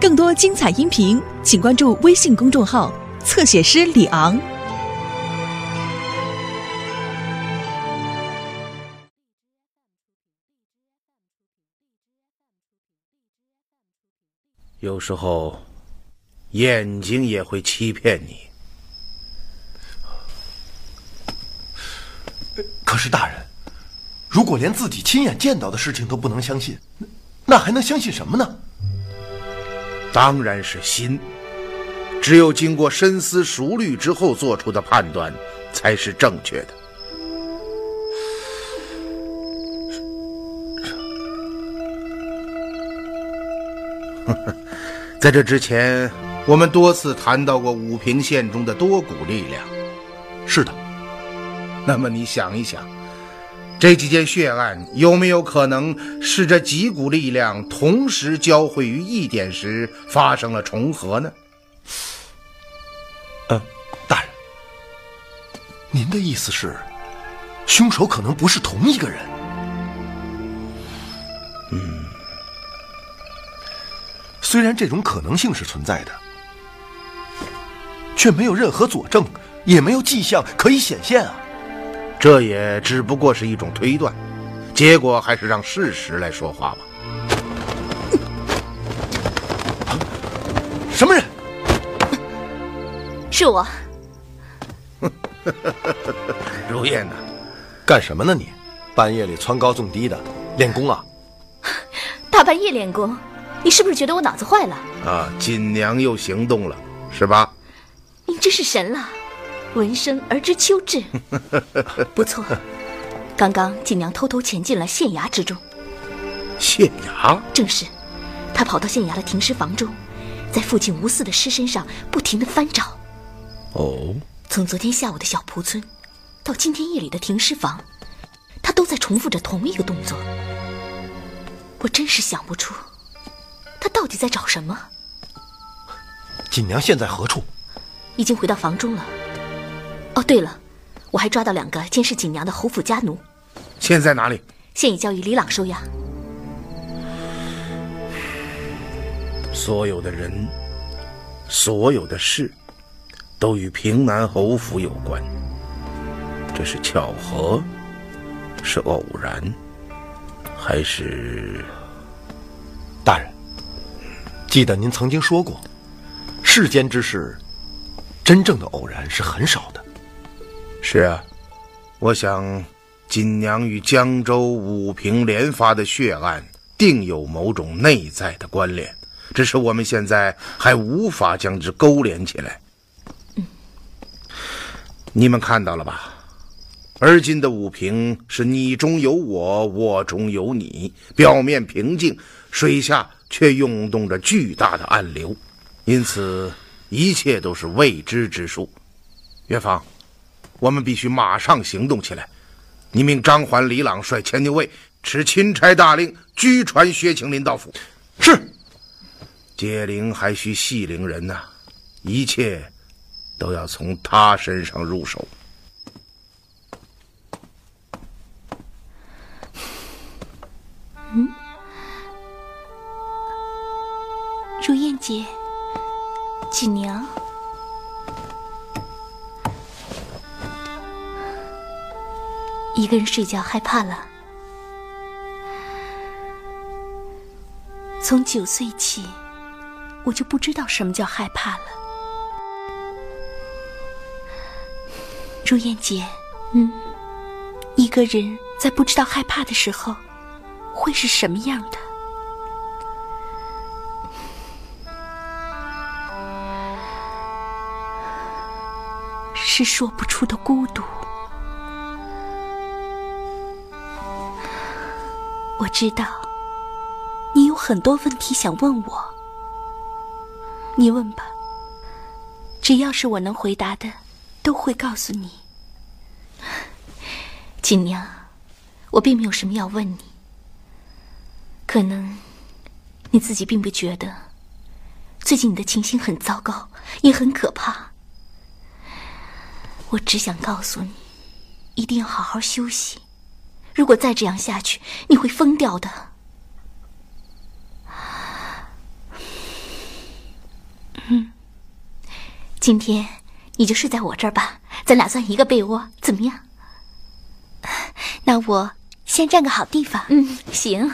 更多精彩音频，请关注微信公众号“侧写师李昂”。有时候，眼睛也会欺骗你。可是大人，如果连自己亲眼见到的事情都不能相信，那还能相信什么呢？当然是心。只有经过深思熟虑之后做出的判断，才是正确的。在这之前，我们多次谈到过武平县中的多股力量。是的。那么你想一想，这几件血案有没有可能是这几股力量同时交汇于一点时发生了重合呢？呃，大人，您的意思是，凶手可能不是同一个人？嗯，虽然这种可能性是存在的，却没有任何佐证，也没有迹象可以显现啊。这也只不过是一种推断，结果还是让事实来说话吧。什么人？是我。如燕呐，干什么呢你？半夜里蹿高纵低的练功啊？大半夜练功，你是不是觉得我脑子坏了？啊，锦娘又行动了，是吧？您真是神了。闻声而知秋至，不错。刚刚锦娘偷偷潜进了县衙之中。县衙？正是，她跑到县衙的停尸房中，在父亲吴四的尸身上不停的翻找。哦。从昨天下午的小蒲村，到今天夜里的停尸房，她都在重复着同一个动作。我真是想不出，她到底在找什么。锦娘现在何处？已经回到房中了。哦，对了，我还抓到两个监视锦娘的侯府家奴，现在哪里？现已交于李朗收押。所有的人，所有的事，都与平南侯府有关。这是巧合，是偶然，还是？大人，记得您曾经说过，世间之事，真正的偶然是很少的。是啊，我想，锦娘与江州武平连发的血案定有某种内在的关联，只是我们现在还无法将之勾连起来。嗯，你们看到了吧？而今的武平是你中有我，我中有你，表面平静，水下却涌动着巨大的暗流，因此一切都是未知之数。岳芳。我们必须马上行动起来！你命张环、李朗率千牛卫持钦差大令，拘传薛庆林到府。是。解铃还需系铃人呐，一切都要从他身上入手。嗯，如燕姐，锦娘。一个人睡觉害怕了。从九岁起，我就不知道什么叫害怕了。如燕姐，嗯，一个人在不知道害怕的时候，会是什么样的？是说不出的孤独。我知道，你有很多问题想问我，你问吧。只要是我能回答的，都会告诉你。锦娘，我并没有什么要问你。可能你自己并不觉得，最近你的情形很糟糕，也很可怕。我只想告诉你，一定要好好休息。如果再这样下去，你会疯掉的。嗯。今天你就睡在我这儿吧，咱俩钻一个被窝怎么样？那我先占个好地方。嗯，行。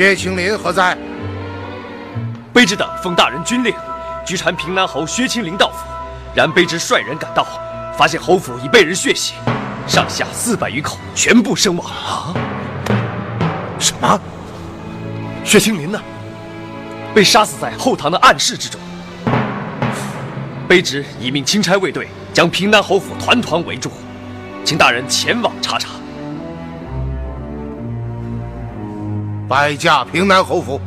薛青林何在？卑职等奉大人军令，拘缠平南侯薛青林到府。然卑职率人赶到，发现侯府已被人血洗，上下四百余口全部身亡。啊！什么？薛青林呢？被杀死在后堂的暗室之中。卑职已命钦差卫队将平南侯府团团围住，请大人前往查查。拜驾平南侯府。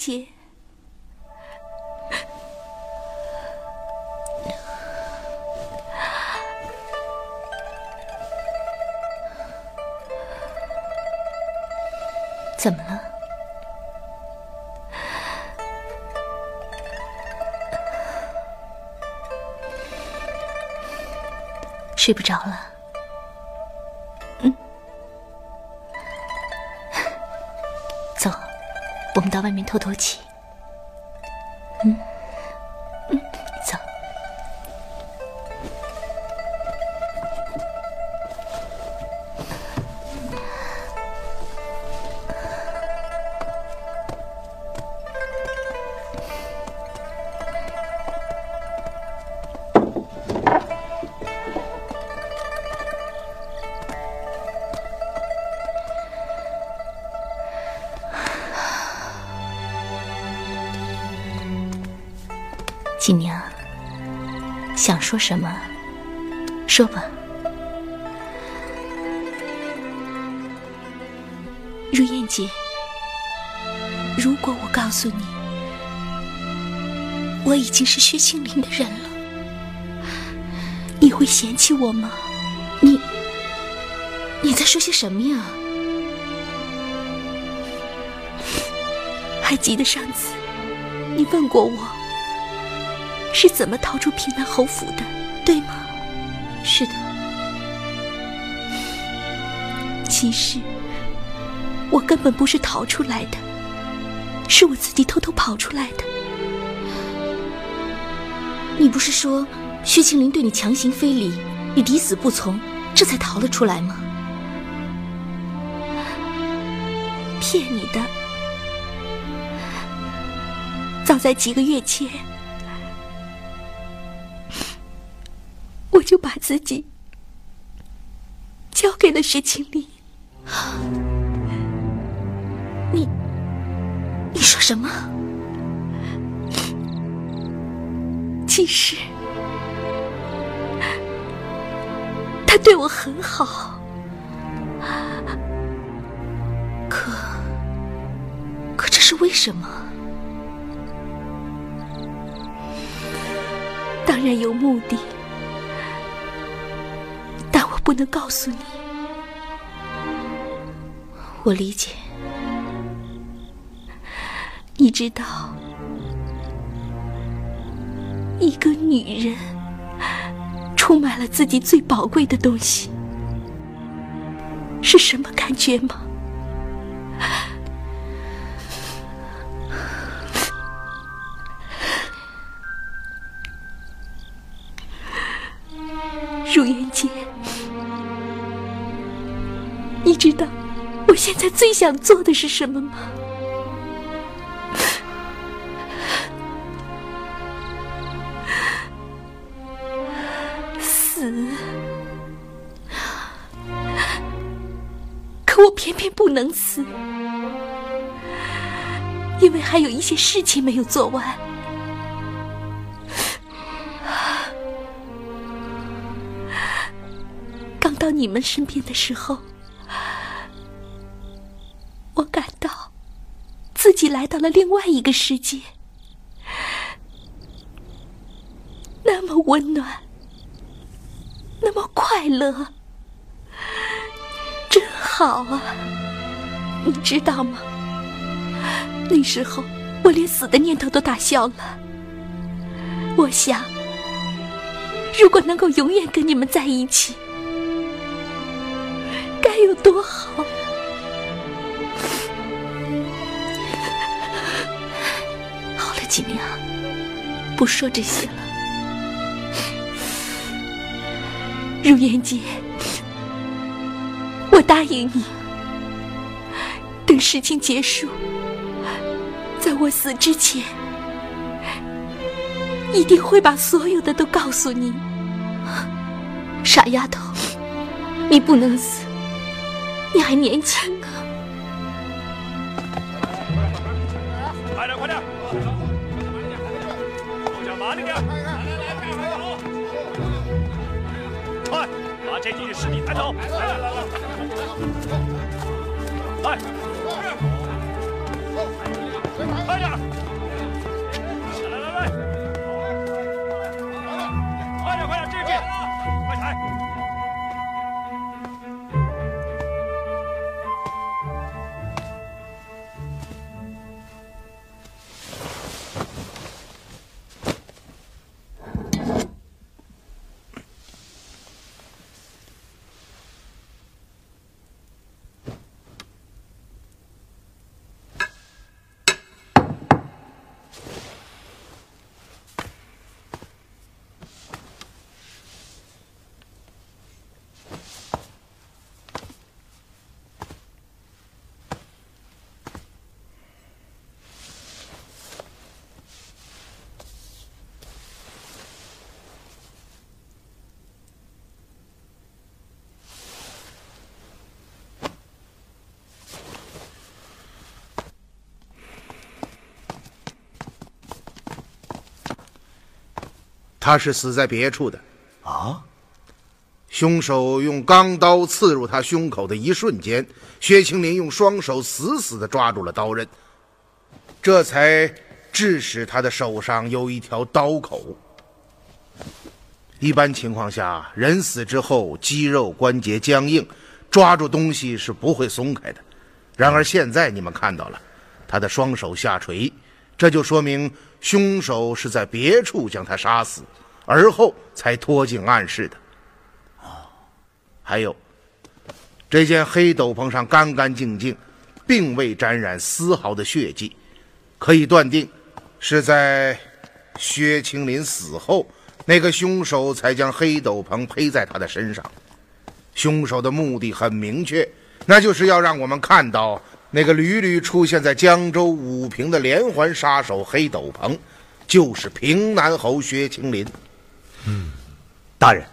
姐，怎么了？睡不着了？透透气。锦娘，想说什么？说吧。如烟姐，如果我告诉你，我已经是薛青林的人了，你会嫌弃我吗？你，你在说些什么呀？还记得上次你问过我？是怎么逃出平南侯府的，对吗？是的。其实我根本不是逃出来的，是我自己偷偷跑出来的。你不是说薛青林对你强行非礼，你抵死不从，这才逃了出来吗？骗你的！早在几个月前。就把自己交给了石青林。你，你说什么？其实他对我很好，可可这是为什么？当然有目的。不能告诉你，我理解。你知道，一个女人出卖了自己最宝贵的东西是什么感觉吗？想做的是什么吗？死！可我偏偏不能死，因为还有一些事情没有做完。刚到你们身边的时候，来到了另外一个世界，那么温暖，那么快乐，真好啊！你知道吗？那时候我连死的念头都打消了。我想，如果能够永远跟你们在一起，该有多好！锦娘，不说这些了。如烟姐，我答应你，等事情结束，在我死之前，一定会把所有的都告诉你。傻丫头，你不能死，你还年轻快，把这几具尸体抬走！来来来来，来，快点！他是死在别处的。啊，凶手用钢刀刺入他胸口的一瞬间，薛青林用双手死死地抓住了刀刃，这才致使他的手上有一条刀口。一般情况下，人死之后肌肉关节僵硬，抓住东西是不会松开的。然而现在你们看到了，他的双手下垂，这就说明凶手是在别处将他杀死，而后才拖进暗室的。哦还有，这件黑斗篷上干干净净，并未沾染丝毫的血迹，可以断定是在薛青林死后，那个凶手才将黑斗篷披在他的身上。凶手的目的很明确，那就是要让我们看到那个屡屡出现在江州武平的连环杀手黑斗篷，就是平南侯薛青林。嗯大人，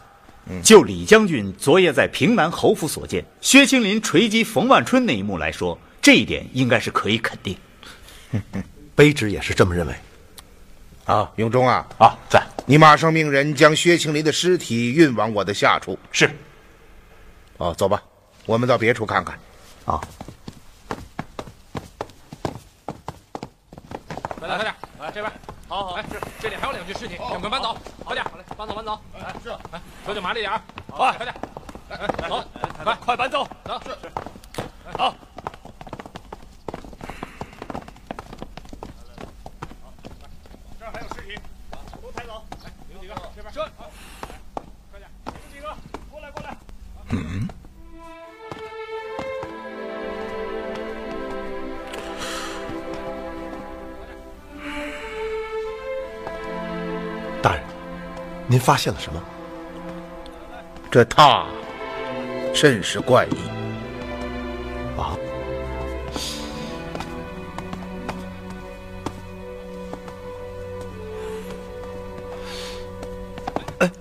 就李将军昨夜在平南侯府所见薛青林锤击冯万春那一幕来说，这一点应该是可以肯定。卑职也是这么认为。啊，永忠啊，啊，在你马上命人将薛青林的尸体运往我的下处。是哦，走吧，我们到别处看看。啊，快点，快点，来这边。好好，哎，是这里还有两具尸体，赶快搬走，快点，好嘞，搬走，搬走。来，是，来，手脚麻利点儿，快，快点，来，走，快，快搬走，走，是。是，好。这儿还有尸体，都抬走。来，你们几个？这边。是，好，快点，你们几个？过来，过来。大您发现了什么？这榻甚是怪异。啊，哎，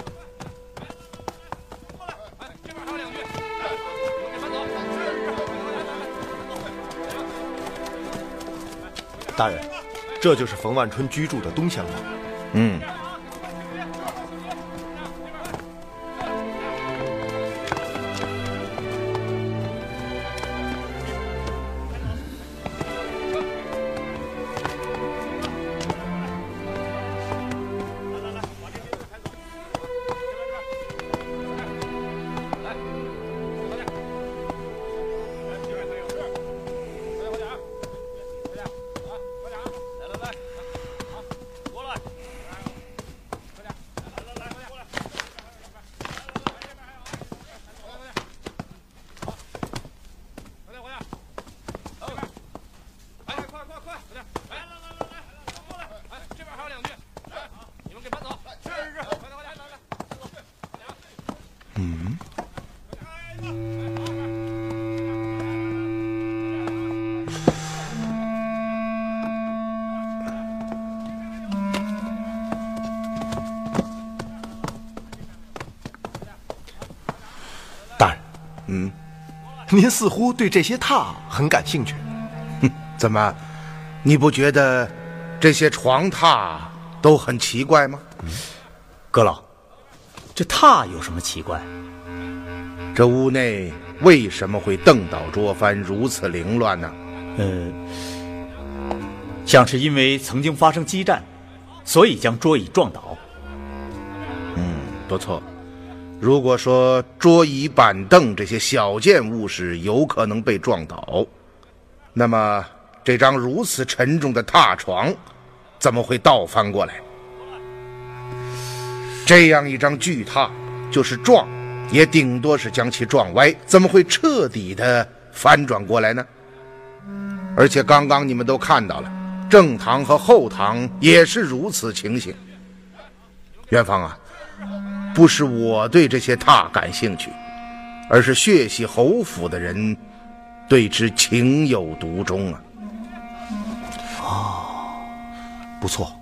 这边还有两具，来，给搬走。大人，这就是冯万春居住的东厢房。嗯。您似乎对这些榻很感兴趣，哼，怎么，你不觉得这些床榻都很奇怪吗？阁老，这榻有什么奇怪？这屋内为什么会凳倒桌翻，如此凌乱呢？呃，像是因为曾经发生激战，所以将桌椅撞倒。嗯，不错。如果说桌椅板凳这些小件物事有可能被撞倒，那么这张如此沉重的榻床怎么会倒翻过来？这样一张巨榻，就是撞，也顶多是将其撞歪，怎么会彻底的翻转过来呢？而且刚刚你们都看到了，正堂和后堂也是如此情形。元芳啊。不是我对这些榻感兴趣，而是血洗侯府的人对之情有独钟啊！哦，不错，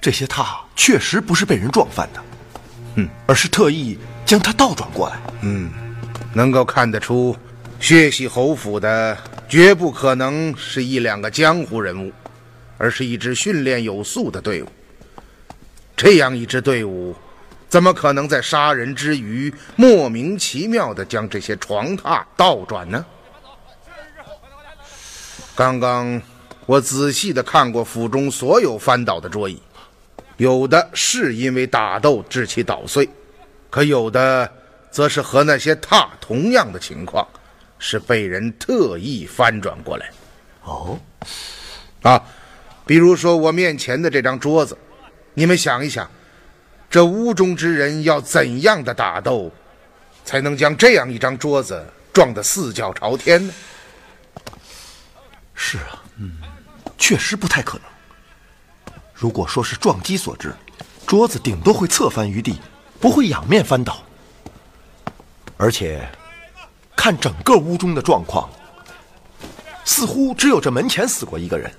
这些榻确实不是被人撞翻的，嗯，而是特意将它倒转过来。嗯，能够看得出，血洗侯府的绝不可能是一两个江湖人物，而是一支训练有素的队伍。这样一支队伍。怎么可能在杀人之余莫名其妙地将这些床榻倒转呢？刚刚我仔细地看过府中所有翻倒的桌椅，有的是因为打斗致其捣碎，可有的则是和那些榻同样的情况，是被人特意翻转过来。哦，啊，比如说我面前的这张桌子，你们想一想。这屋中之人要怎样的打斗，才能将这样一张桌子撞得四脚朝天呢？是啊，嗯，确实不太可能。如果说是撞击所致，桌子顶多会侧翻于地，不会仰面翻倒。而且，看整个屋中的状况，似乎只有这门前死过一个人，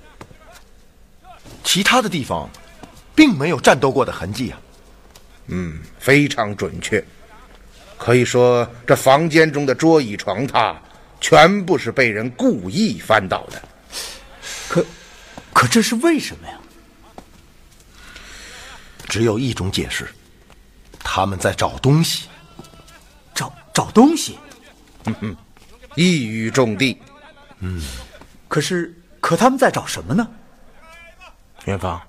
其他的地方，并没有战斗过的痕迹啊。嗯，非常准确，可以说这房间中的桌椅床榻全部是被人故意翻倒的。可，可这是为什么呀？只有一种解释，他们在找东西。找找东西？嗯哼，一语中的。嗯，可是，可他们在找什么呢？元芳，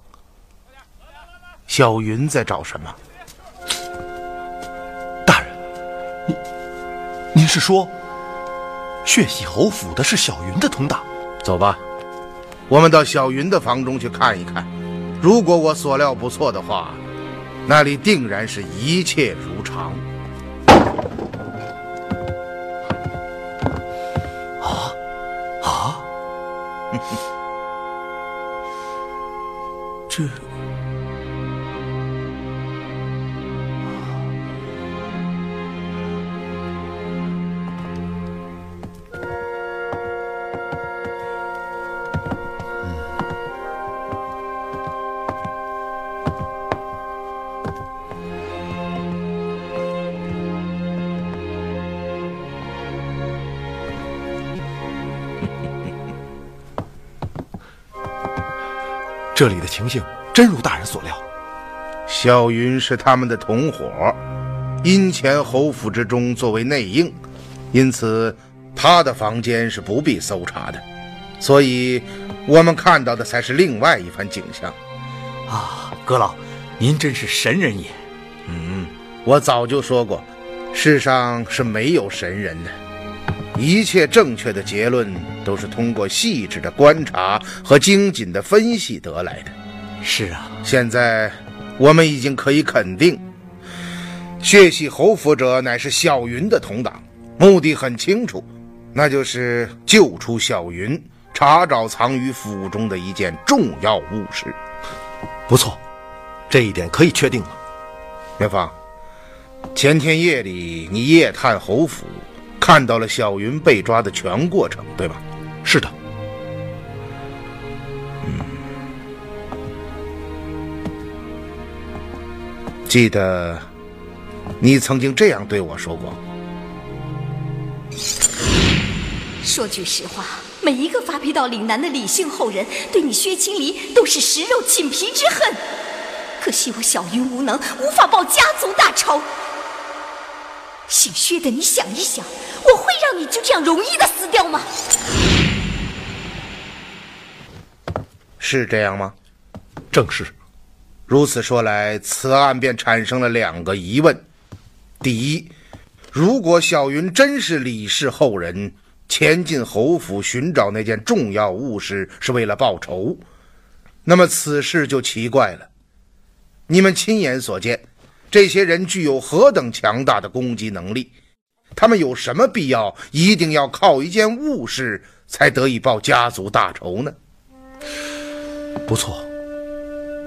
小云在找什么？是说，血洗侯府的是小云的同党？走吧，我们到小云的房中去看一看。如果我所料不错的话，那里定然是一切如常。这里的情形真如大人所料，小云是他们的同伙，阴前侯府之中作为内应，因此他的房间是不必搜查的，所以我们看到的才是另外一番景象。啊，阁老，您真是神人也。嗯，我早就说过，世上是没有神人的，一切正确的结论都是通过细致的观察和精谨的分析得来的。是啊，现在我们已经可以肯定，血洗侯府者乃是小云的同党，目的很清楚，那就是救出小云，查找藏于府中的一件重要物事。不错，这一点可以确定了。元芳，前天夜里你夜探侯府，看到了小云被抓的全过程，对吧？是的。嗯，记得你曾经这样对我说过。说句实话。每一个发配到岭南的李姓后人，对你薛青离都是食肉寝皮之恨。可惜我小云无能，无法报家族大仇。姓薛的，你想一想，我会让你就这样容易的死掉吗？是这样吗？正是。如此说来，此案便产生了两个疑问：第一，如果小云真是李氏后人，前进侯府寻找那件重要物事是为了报仇，那么此事就奇怪了。你们亲眼所见，这些人具有何等强大的攻击能力？他们有什么必要一定要靠一件物事才得以报家族大仇呢？不错，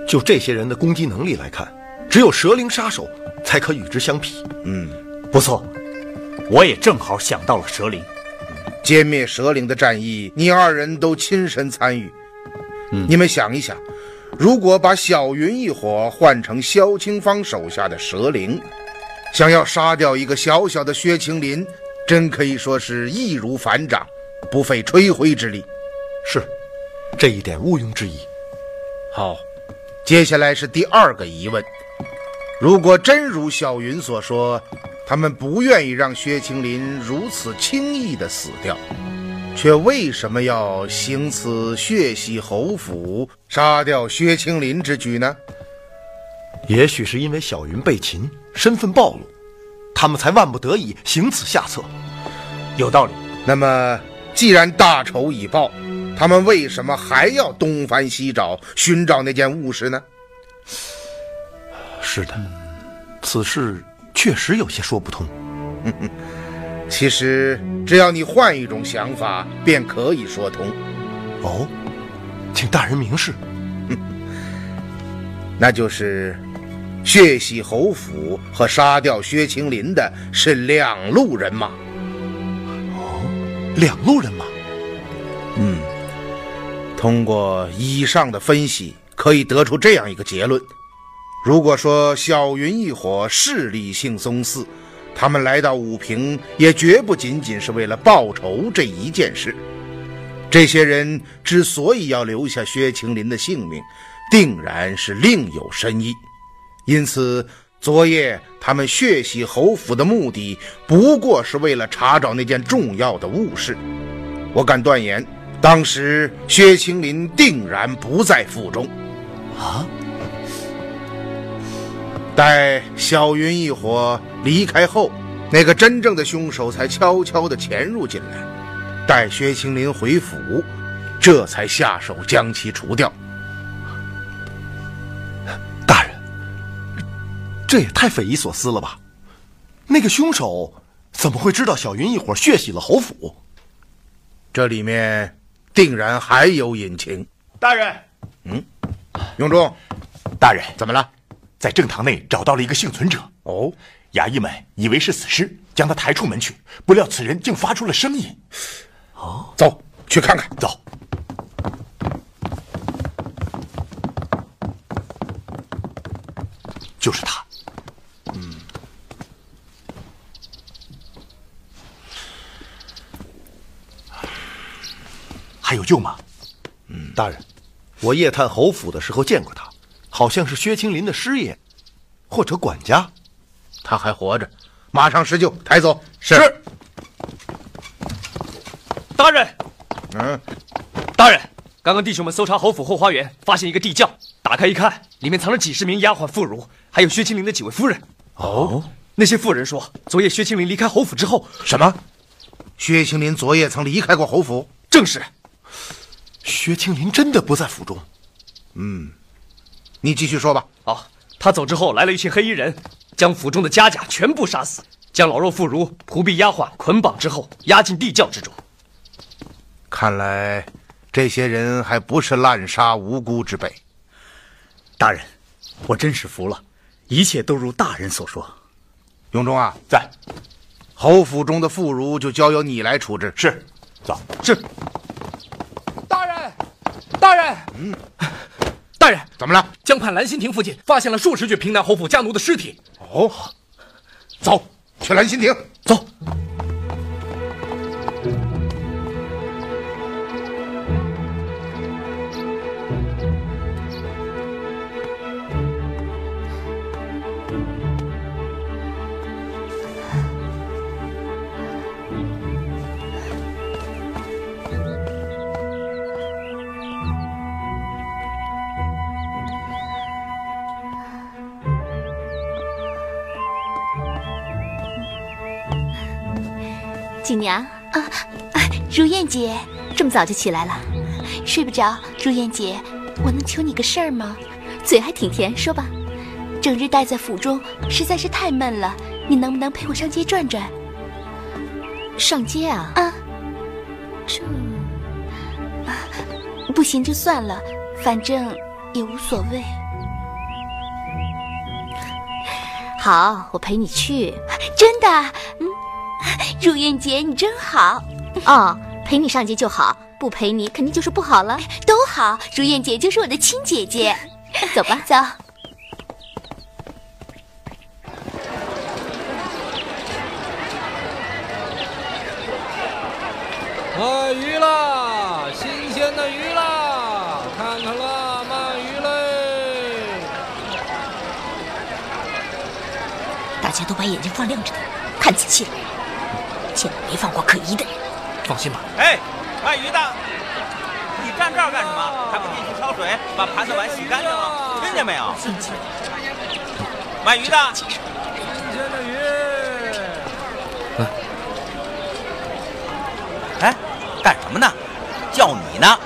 就这些人的攻击能力来看，只有蛇灵杀手才可与之相匹。嗯，不错，我也正好想到了蛇灵。歼灭蛇灵的战役，你二人都亲身参与。嗯，你们想一想，如果把小云一伙换成萧清芳手下的蛇灵，想要杀掉一个小小的薛青林，真可以说是易如反掌，不费吹灰之力。是，这一点毋庸置疑。好，接下来是第二个疑问：如果真如小云所说，他们不愿意让薛青林如此轻易的死掉，却为什么要行此血洗侯府、杀掉薛青林之举呢？也许是因为小云被擒，身份暴露，他们才万不得已行此下策。有道理。那么，既然大仇已报，他们为什么还要东翻西找寻找那件物事呢？是的，此事。确实有些说不通。其实，只要你换一种想法，便可以说通。哦，请大人明示。那就是血洗侯府和杀掉薛青林的是两路人马。哦，两路人马。嗯，通过以上的分析，可以得出这样一个结论。如果说小云一伙势力性宗嗣，他们来到武平也绝不仅仅是为了报仇这一件事。这些人之所以要留下薛青林的性命，定然是另有深意。因此，昨夜他们血洗侯府的目的，不过是为了查找那件重要的物事。我敢断言，当时薛青林定然不在府中。啊？待小云一伙离开后，那个真正的凶手才悄悄地潜入进来。待薛青林回府，这才下手将其除掉。大人，这也太匪夷所思了吧？那个凶手怎么会知道小云一伙血洗了侯府？这里面定然还有隐情。大人，嗯，永忠，大人，怎么了？在正堂内找到了一个幸存者。哦，衙役们以为是死尸，将他抬出门去，不料此人竟发出了声音。哦，走去看看。走，就是他。嗯，还有救吗？嗯，大人，我夜探侯府的时候见过他，好像是薛青林的师爷，或者管家。他还活着，马上施救，抬走。是。大人，嗯，大人，刚刚弟兄们搜查侯府后花园，发现一个地窖，打开一看，里面藏了几十名丫鬟妇孺，还有薛青林的几位夫人。哦，那些妇人说，昨夜薛青林离开侯府之后，什么？薛青林昨夜曾离开过侯府？正是。薛青林真的不在府中？嗯，你继续说吧。哦，他走之后，来了一群黑衣人，将府中的家甲全部杀死，将老弱妇孺、仆婢、丫鬟捆绑之后，押进地窖之中。看来，这些人还不是滥杀无辜之辈。大人，我真是服了，一切都如大人所说。永忠啊，在。侯府中的妇孺就交由你来处置。是，走。是。大人，大人，嗯，大人，怎么了？江畔兰心亭附近发现了数十具平南侯府家奴的尸体。哦，走去兰心亭，走。锦娘啊啊，如燕姐，这么早就起来了，睡不着。如燕姐，我能求你个事儿吗？嘴还挺甜，说吧。整日待在府中实在是太闷了，你能不能陪我上街转转？上街啊？啊，这啊，不行就算了，反正也无所谓。好，我陪你去。真的？嗯。如燕姐，你真好。哦，陪你上街就好，不陪你肯定就是不好了。都好，如燕姐就是我的亲姐姐。走吧，走。卖鱼啦，新鲜的鱼啦，看看啦，卖鱼嘞！大家都把眼睛放亮着点，看仔细了。千万别放过可疑的人。放心吧。哎，卖鱼的，你站这儿干什么？还不进去烧水，把盘子碗洗干净了？听见没有？卖鱼的，新鲜的鱼。哎，干什么呢？叫你呢。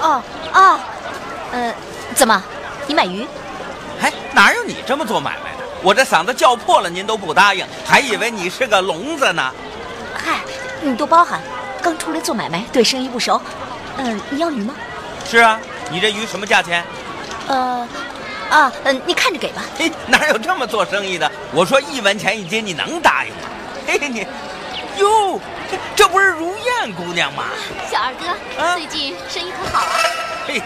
哦哦，呃，怎么？你买鱼？哎，哪有你这么做买卖的？我这嗓子叫破了，您都不答应，还以为你是个聋子呢。嗨，你多包涵，刚出来做买卖，对生意不熟。嗯，你要鱼吗？是啊，你这鱼什么价钱？呃，啊，嗯，你看着给吧。嘿，哪有这么做生意的？我说一文钱一斤，你能答应吗？嘿，你，哟，这这不是如燕姑娘吗？小二哥，啊、最近生意可好啊？嘿，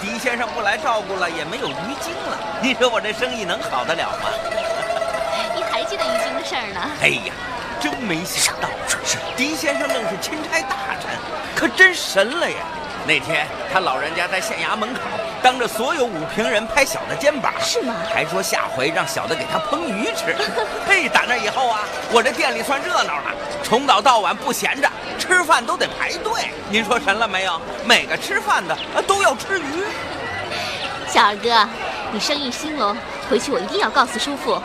狄先生不来照顾了，也没有鱼精了，你说我这生意能好得了吗？哎呀，真没想到，是狄先生愣是钦差大臣，可真神了呀！那天他老人家在县衙门口，当着所有武平人拍小的肩膀，是吗？还说下回让小的给他烹鱼吃。嘿，打那以后啊，我这店里算热闹了，从早到晚不闲着，吃饭都得排队。您说神了没有？每个吃饭的都要吃鱼。小二哥，你生意兴隆，回去我一定要告诉叔父。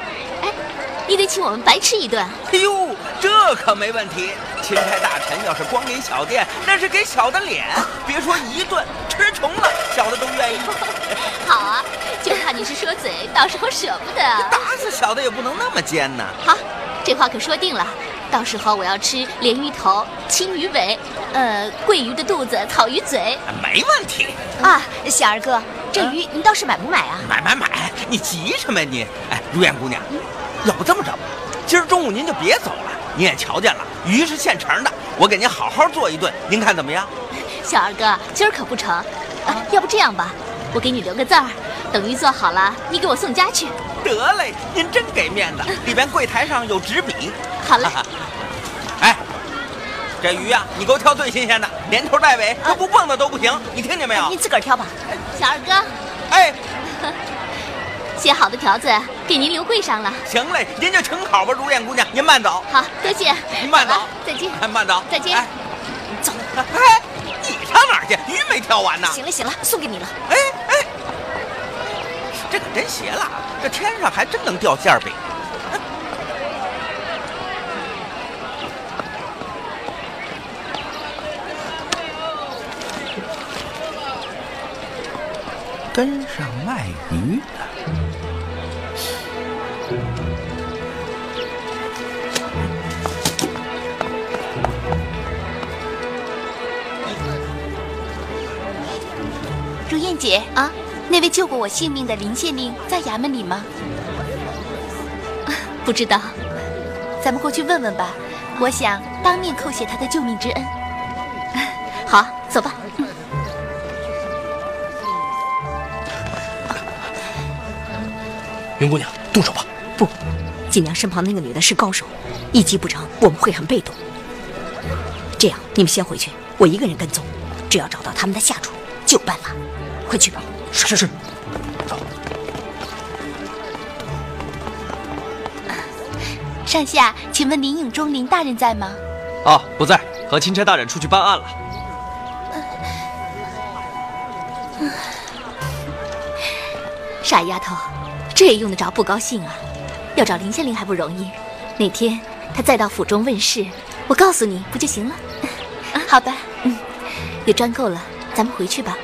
哎，你得请我们白吃一顿。哎呦，这可没问题。钦差大臣要是光临小店，那是给小的脸。别说一顿，吃穷了，小的都愿意。好啊，就怕你是说嘴，到时候舍不得。打死小的也不能那么尖呢。好，这话可说定了。到时候我要吃鲢鱼头、青鱼尾，呃，桂鱼的肚子、草鱼嘴。没问题啊，小二哥，这鱼您倒是买不买啊？买买买！你急什么呀你？哎，如燕姑娘，要不这么着吧，今儿中午您就别走了。您也瞧见了，鱼是现成的，我给您好好做一顿，您看怎么样？小二哥，今儿可不成。啊，要不这样吧，我给你留个字儿，等鱼做好了，你给我送家去。得嘞，您真给面子。里边柜台上有纸笔。好嘞。哎，这鱼呀、你给我挑最新鲜的，连头带尾，它不蹦的都不行。你听见没有？你自个儿挑吧。小二哥，哎，写好的条子给您留柜上了。行嘞，您就请好吧，如燕姑娘，您慢走。好，多谢。您慢走，再见。哎，慢走，再见哎，走。哎，你上哪儿去？鱼没挑完呢。行了行了，送给你了。哎哎，这可真邪了，这天上还真能掉馅饼。跟上卖鱼的。如燕姐啊，那位救过我性命的林县令在衙门里吗？不知道，咱们过去问问吧。我想当面叩谢他的救命之恩。好，走吧。嗯云姑娘，动手吧。不，锦娘身旁那个女的是高手，一击不成，我们会很被动。这样，你们先回去，我一个人跟踪，只要找到他们的下处，就有办法。快去吧。是是是。走上下，请问林影中林大人在吗？啊，不在，和钦差大人出去办案了。傻丫头，这也用得着不高兴啊？要找林县令还不容易？哪天他再到府中问事，我告诉你不就行了？好吧，嗯，也赚够了，咱们回去吧。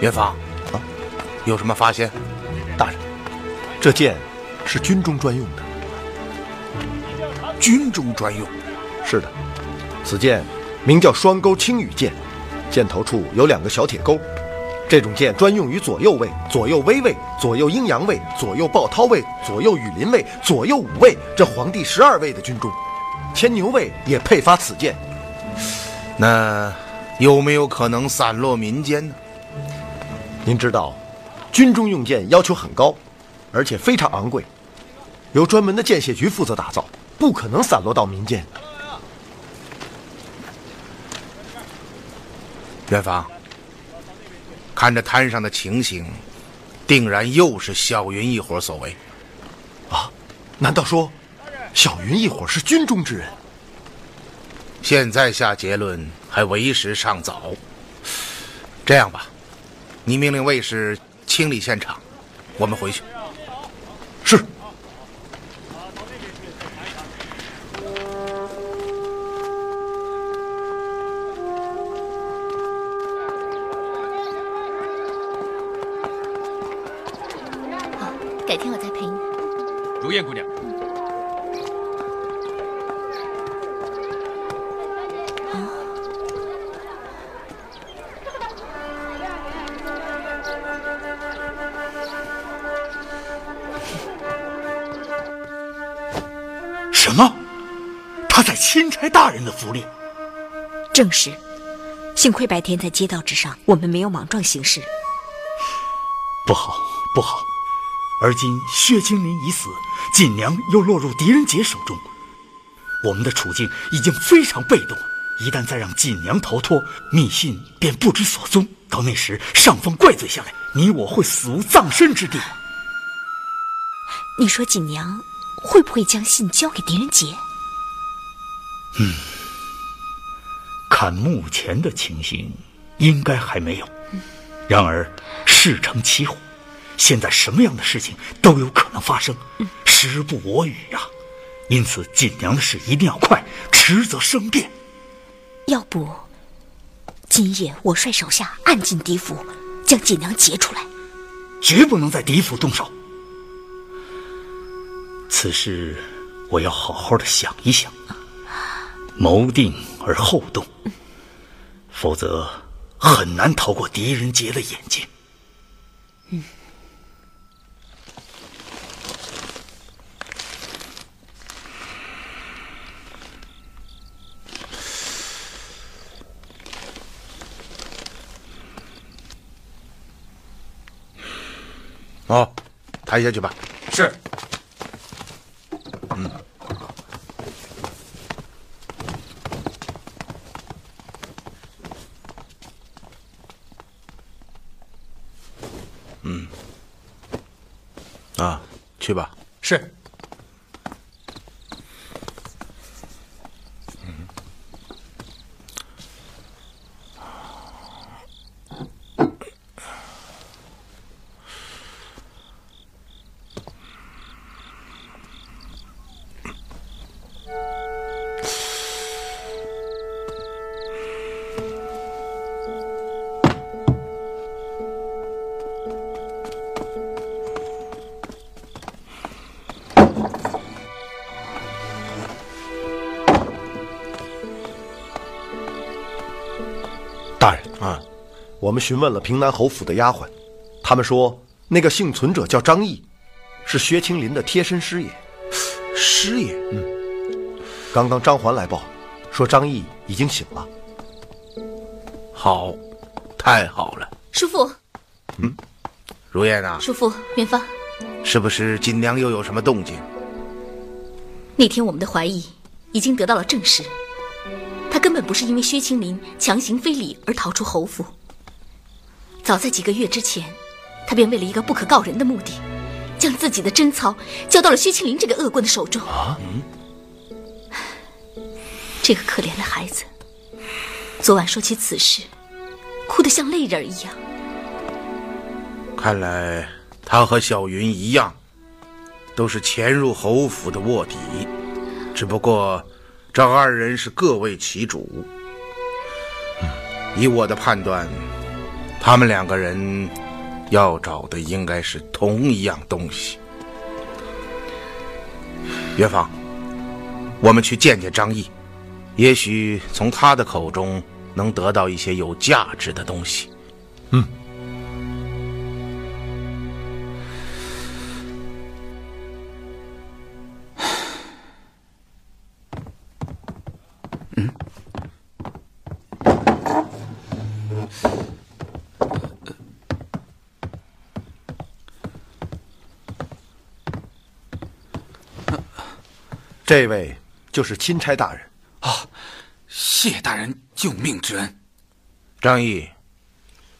元芳，啊，有什么发现？大人，这剑是军中专用的。军中专用？是的，此剑名叫双钩青羽剑，剑头处有两个小铁钩。这种剑专用于左右卫、左右威卫、左右阴阳卫、左右暴涛卫、左右羽林卫、左右武卫这皇帝十二位的军中。牵牛卫也配发此剑。那有没有可能散落民间呢？您知道，军中用剑要求很高，而且非常昂贵，由专门的剑械局负责打造，不可能散落到民间。元芳，看着滩上的情形，定然又是小云一伙所为。啊，难道说小云一伙是军中之人？现在下结论还为时尚早。这样吧，你命令卫士清理现场，我们回去。正是，幸亏白天在街道之上，我们没有莽撞行事。不好，不好！而今薛青林已死，锦娘又落入狄仁杰手中，我们的处境已经非常被动。一旦再让锦娘逃脱，密信便不知所踪。到那时，上峰怪罪下来，你我会死无葬身之地。你说锦娘会不会将信交给狄仁杰？嗯，看目前的情形，应该还没有。然而事成起火，现在什么样的事情都有可能发生，时不我与呀、因此，锦娘的事一定要快，迟则生变。要不，今夜我率手下暗进狄府，将锦娘劫出来。绝不能在狄府动手。此事我要好好的想一想，谋定而后动，否则很难逃过狄仁杰的眼睛。嗯。哦，抬下去吧。是。嗯。嗯。啊，去吧。是。我们询问了平南侯府的丫鬟，他们说那个幸存者叫张毅，是薛青林的贴身师爷。师爷，嗯。刚刚张环来报，说张毅已经醒了。好，太好了。叔父。嗯，如燕啊。叔父，元芳。是不是锦娘又有什么动静？那天我们的怀疑已经得到了证实。她根本不是因为薛青林强行非礼而逃出侯府。早在几个月之前，他便为了一个不可告人的目的，将自己的贞操交到了薛青林这个恶棍的手中。啊，嗯，这个可怜的孩子，昨晚说起此事，哭得像泪人一样。看来他和小云一样，都是潜入侯府的卧底，只不过。这二人是各为其主。以我的判断，他们两个人要找的应该是同一样东西。元芳，我们去见见张毅，也许从他的口中能得到一些有价值的东西。嗯。这位就是钦差大人啊！谢大人救命之恩。张毅，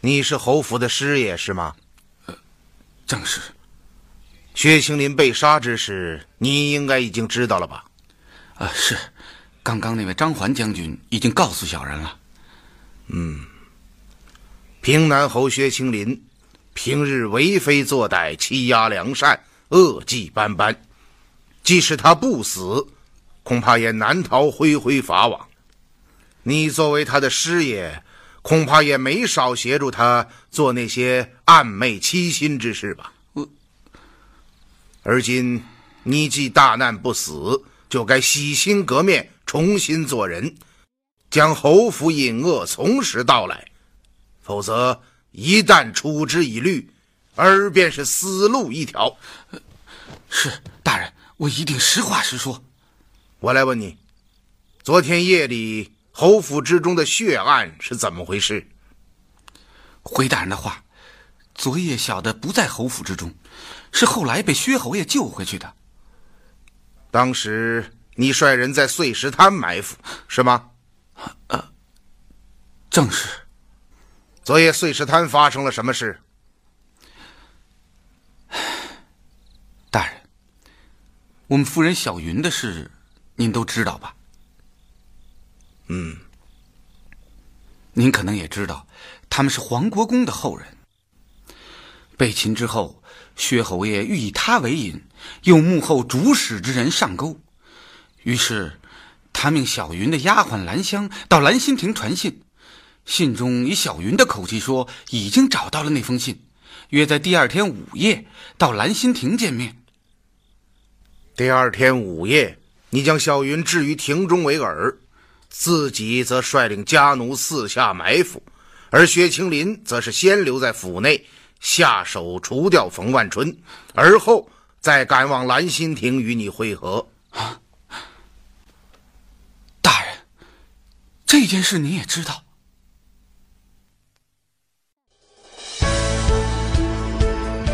你是侯府的师爷是吗？呃，正是。薛青林被杀之事，你应该已经知道了吧？啊，是。刚刚那位张环将军已经告诉小人了。嗯。平南侯薛青林，平日为非作歹，欺压良善，恶迹斑斑。即使他不死，恐怕也难逃恢恢法网。你作为他的师爷，恐怕也没少协助他做那些暗昧欺心之事吧？我。而今你既大难不死，就该洗心革面，重新做人，将侯府隐恶从实道来。否则，一旦处之以律，而便是死路一条。是大人。我一定实话实说。我来问你，昨天夜里侯府之中的血案是怎么回事？回大人的话，昨夜小的不在侯府之中，是后来被薛侯爷救回去的。当时你率人在碎石滩埋伏，是吗？呃，正是。昨夜碎石滩发生了什么事？大人。我们夫人小云的事，您都知道吧？嗯。您可能也知道，他们是黄国公的后人。被擒之后，薛侯爷欲以他为引，诱幕后主使之人上钩。于是，他命小云的丫鬟兰香到兰心亭传信，信中以小云的口气说，已经找到了那封信，约在第二天午夜到兰心亭见面。第二天午夜，你将小云置于庭中为饵。自己则率领家奴四下埋伏，而薛青林则是先留在府内下手除掉冯万春，而后再赶往兰心亭与你会合。大人，这件事你也知道。